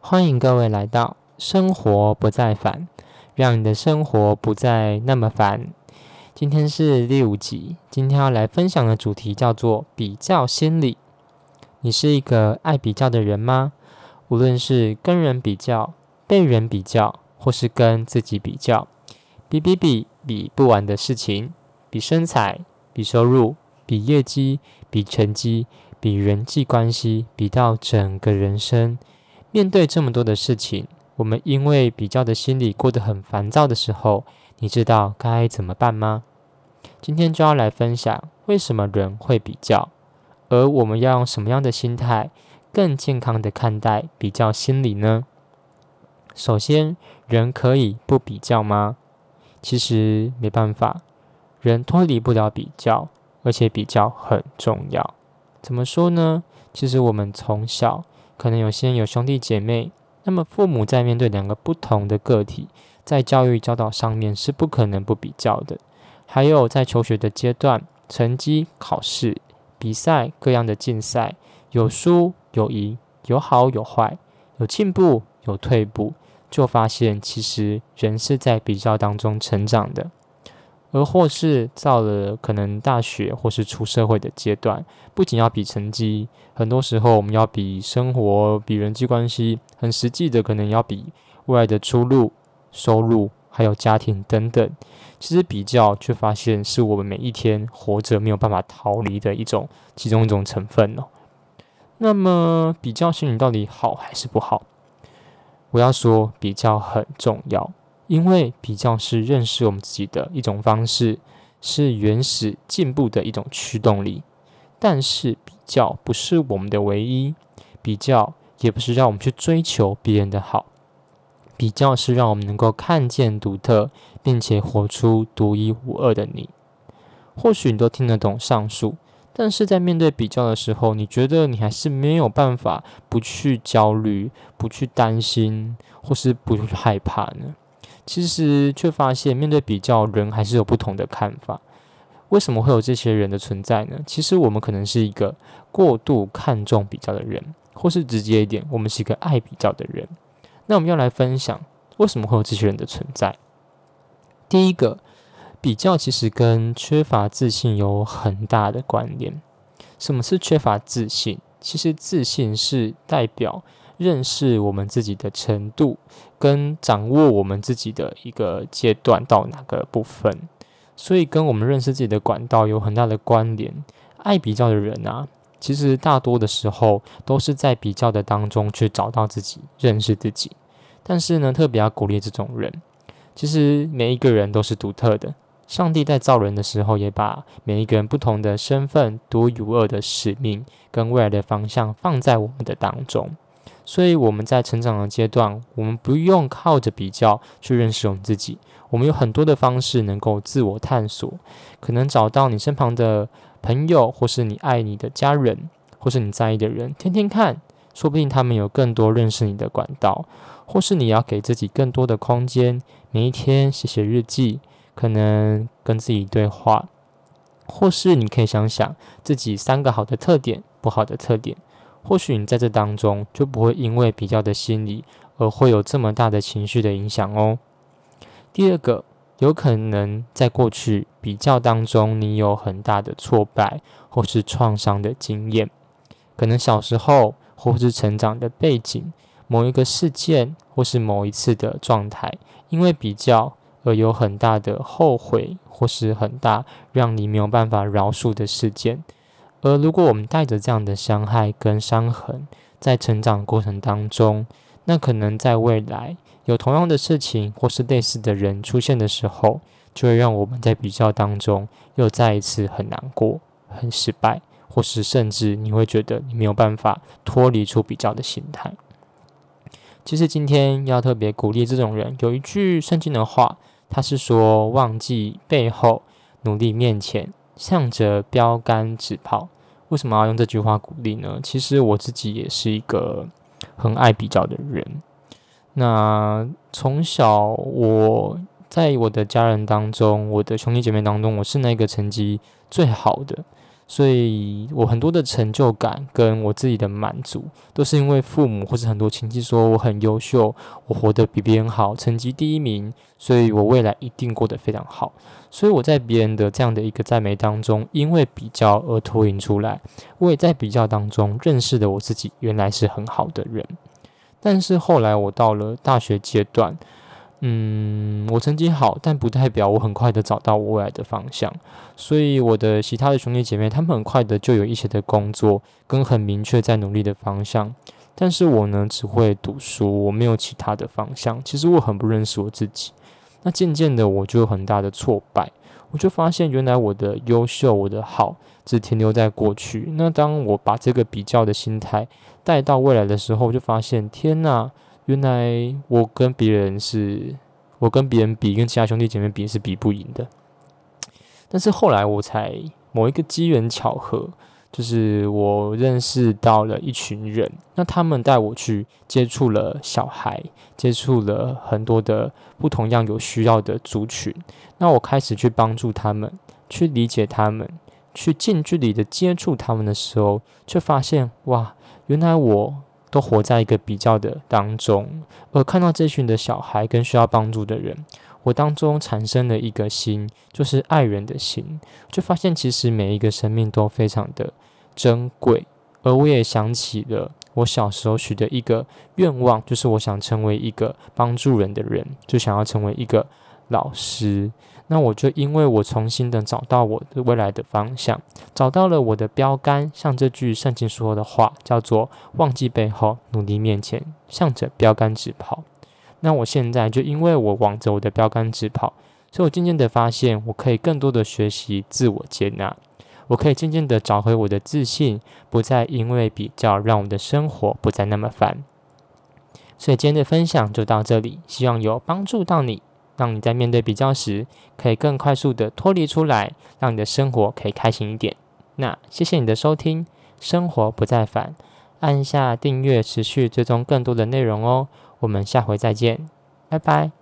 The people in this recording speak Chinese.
欢迎各位来到生活不再烦，让你的生活不再那么烦。今天是第五集，今天要来分享的主题叫做比较心理。你是一个爱比较的人吗？无论是跟人比较、被人比较，或是跟自己比较，比比比比不完的事情，比身材、比收入、比业绩、比成绩、比人际关系，比到整个人生。面对这么多的事情，我们因为比较的心理过得很烦躁的时候，你知道该怎么办吗？今天就要来分享为什么人会比较，而我们要用什么样的心态更健康的看待比较心理呢？首先，人可以不比较吗？其实没办法，人脱离不了比较，而且比较很重要。怎么说呢？其实我们从小。可能有些人有兄弟姐妹，那么父母在面对两个不同的个体，在教育教导上面是不可能不比较的。还有在求学的阶段，成绩、考试、比赛各样的竞赛，有输有赢，有好有坏，有进步有退步，就发现其实人是在比较当中成长的。而或是到了可能大学或是出社会的阶段，不仅要比成绩，很多时候我们要比生活、比人际关系，很实际的可能要比未来的出路、收入，还有家庭等等。其实比较却发现是我们每一天活着没有办法逃离的一种其中一种成分哦。那么比较心理到底好还是不好？我要说比较很重要。因为比较是认识我们自己的一种方式，是原始进步的一种驱动力。但是比较不是我们的唯一，比较也不是让我们去追求别人的好，比较是让我们能够看见独特，并且活出独一无二的你。或许你都听得懂上述，但是在面对比较的时候，你觉得你还是没有办法不去焦虑、不去担心，或是不去害怕呢？其实却发现，面对比较，人还是有不同的看法。为什么会有这些人的存在呢？其实我们可能是一个过度看重比较的人，或是直接一点，我们是一个爱比较的人。那我们要来分享，为什么会有这些人的存在？第一个，比较其实跟缺乏自信有很大的关联。什么是缺乏自信？其实自信是代表。认识我们自己的程度，跟掌握我们自己的一个阶段到哪个部分，所以跟我们认识自己的管道有很大的关联。爱比较的人啊，其实大多的时候都是在比较的当中去找到自己，认识自己。但是呢，特别要鼓励这种人，其实每一个人都是独特的。上帝在造人的时候，也把每一个人不同的身份、独一无二的使命跟未来的方向放在我们的当中。所以我们在成长的阶段，我们不用靠着比较去认识我们自己。我们有很多的方式能够自我探索，可能找到你身旁的朋友，或是你爱你的家人，或是你在意的人，天天看，说不定他们有更多认识你的管道。或是你要给自己更多的空间，每一天写写日记，可能跟自己对话，或是你可以想想自己三个好的特点，不好的特点。或许你在这当中就不会因为比较的心理而会有这么大的情绪的影响哦。第二个，有可能在过去比较当中，你有很大的挫败或是创伤的经验，可能小时候或是成长的背景，某一个事件或是某一次的状态，因为比较而有很大的后悔或是很大让你没有办法饶恕的事件。而如果我们带着这样的伤害跟伤痕，在成长过程当中，那可能在未来有同样的事情或是类似的人出现的时候，就会让我们在比较当中又再一次很难过、很失败，或是甚至你会觉得你没有办法脱离出比较的心态。其实今天要特别鼓励这种人，有一句圣经的话，他是说：“忘记背后，努力面前。”向着标杆直跑，为什么要用这句话鼓励呢？其实我自己也是一个很爱比较的人。那从小我在我的家人当中，我的兄弟姐妹当中，我是那个成绩最好的，所以我很多的成就感跟我自己的满足，都是因为父母或者很多亲戚说我很优秀，我活得比别人好，成绩第一名，所以我未来一定过得非常好。所以我在别人的这样的一个赞美当中，因为比较而脱颖出来。我也在比较当中认识了我自己，原来是很好的人。但是后来我到了大学阶段。嗯，我成绩好，但不代表我很快的找到我未来的方向。所以我的其他的兄弟姐妹，他们很快的就有一些的工作跟很明确在努力的方向。但是我呢，只会读书，我没有其他的方向。其实我很不认识我自己。那渐渐的，我就有很大的挫败。我就发现，原来我的优秀，我的好，只停留在过去。那当我把这个比较的心态带到未来的时候，就发现，天哪！原来我跟别人是，我跟别人比，跟其他兄弟姐妹比是比不赢的。但是后来我才某一个机缘巧合，就是我认识到了一群人，那他们带我去接触了小孩，接触了很多的不同样有需要的族群。那我开始去帮助他们，去理解他们，去近距离的接触他们的时候，却发现哇，原来我。都活在一个比较的当中，而看到这群的小孩跟需要帮助的人，我当中产生了一个心，就是爱人的心，就发现其实每一个生命都非常的珍贵。而我也想起了我小时候许的一个愿望，就是我想成为一个帮助人的人，就想要成为一个老师。那我就因为我重新的找到我的未来的方向，找到了我的标杆，像这句圣经说的话，叫做“忘记背后，努力面前，向着标杆直跑”。那我现在就因为我往着我的标杆直跑，所以我渐渐的发现，我可以更多的学习自我接纳，我可以渐渐的找回我的自信，不再因为比较让我的生活不再那么烦。所以今天的分享就到这里，希望有帮助到你。让你在面对比较时，可以更快速的脱离出来，让你的生活可以开心一点。那谢谢你的收听，生活不再烦，按下订阅，持续追踪更多的内容哦。我们下回再见，拜拜。